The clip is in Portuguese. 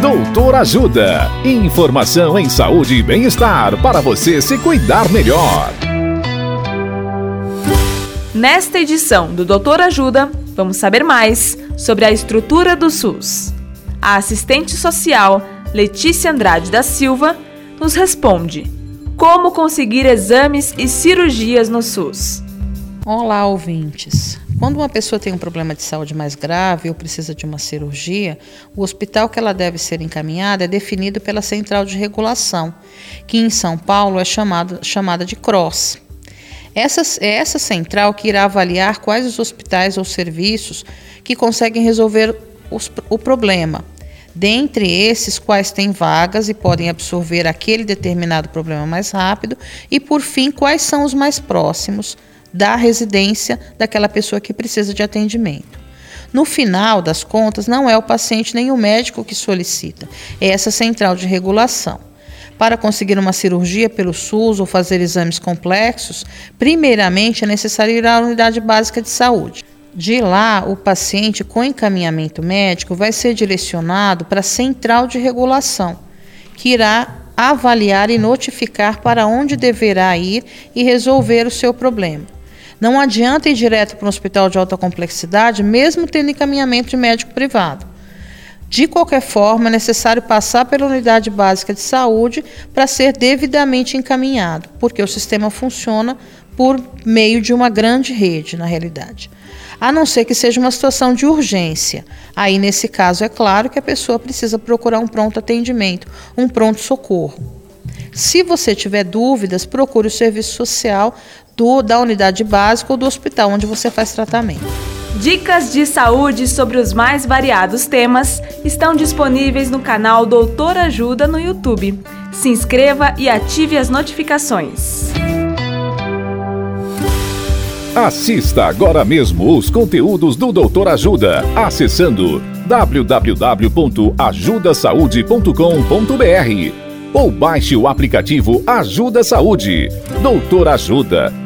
Doutor Ajuda. Informação em saúde e bem-estar para você se cuidar melhor. Nesta edição do Doutor Ajuda, vamos saber mais sobre a estrutura do SUS. A assistente social Letícia Andrade da Silva nos responde: Como conseguir exames e cirurgias no SUS? Olá, ouvintes. Quando uma pessoa tem um problema de saúde mais grave ou precisa de uma cirurgia, o hospital que ela deve ser encaminhada é definido pela Central de Regulação, que em São Paulo é chamada, chamada de CROSS. Essa, é essa central que irá avaliar quais os hospitais ou serviços que conseguem resolver os, o problema. Dentre esses, quais têm vagas e podem absorver aquele determinado problema mais rápido, e por fim, quais são os mais próximos da residência daquela pessoa que precisa de atendimento. No final das contas, não é o paciente nem o médico que solicita, é essa central de regulação. Para conseguir uma cirurgia pelo SUS ou fazer exames complexos, primeiramente é necessário ir à unidade básica de saúde. De lá, o paciente com encaminhamento médico vai ser direcionado para a central de regulação, que irá avaliar e notificar para onde deverá ir e resolver o seu problema. Não adianta ir direto para um hospital de alta complexidade, mesmo tendo encaminhamento de médico privado. De qualquer forma, é necessário passar pela unidade básica de saúde para ser devidamente encaminhado, porque o sistema funciona por meio de uma grande rede, na realidade. A não ser que seja uma situação de urgência. Aí, nesse caso, é claro que a pessoa precisa procurar um pronto atendimento, um pronto socorro. Se você tiver dúvidas, procure o serviço social do, da unidade básica ou do hospital onde você faz tratamento. Dicas de saúde sobre os mais variados temas estão disponíveis no canal Doutor Ajuda no YouTube. Se inscreva e ative as notificações. Assista agora mesmo os conteúdos do Doutor Ajuda, acessando www.ajudasaude.com.br ou baixe o aplicativo Ajuda Saúde. Doutor Ajuda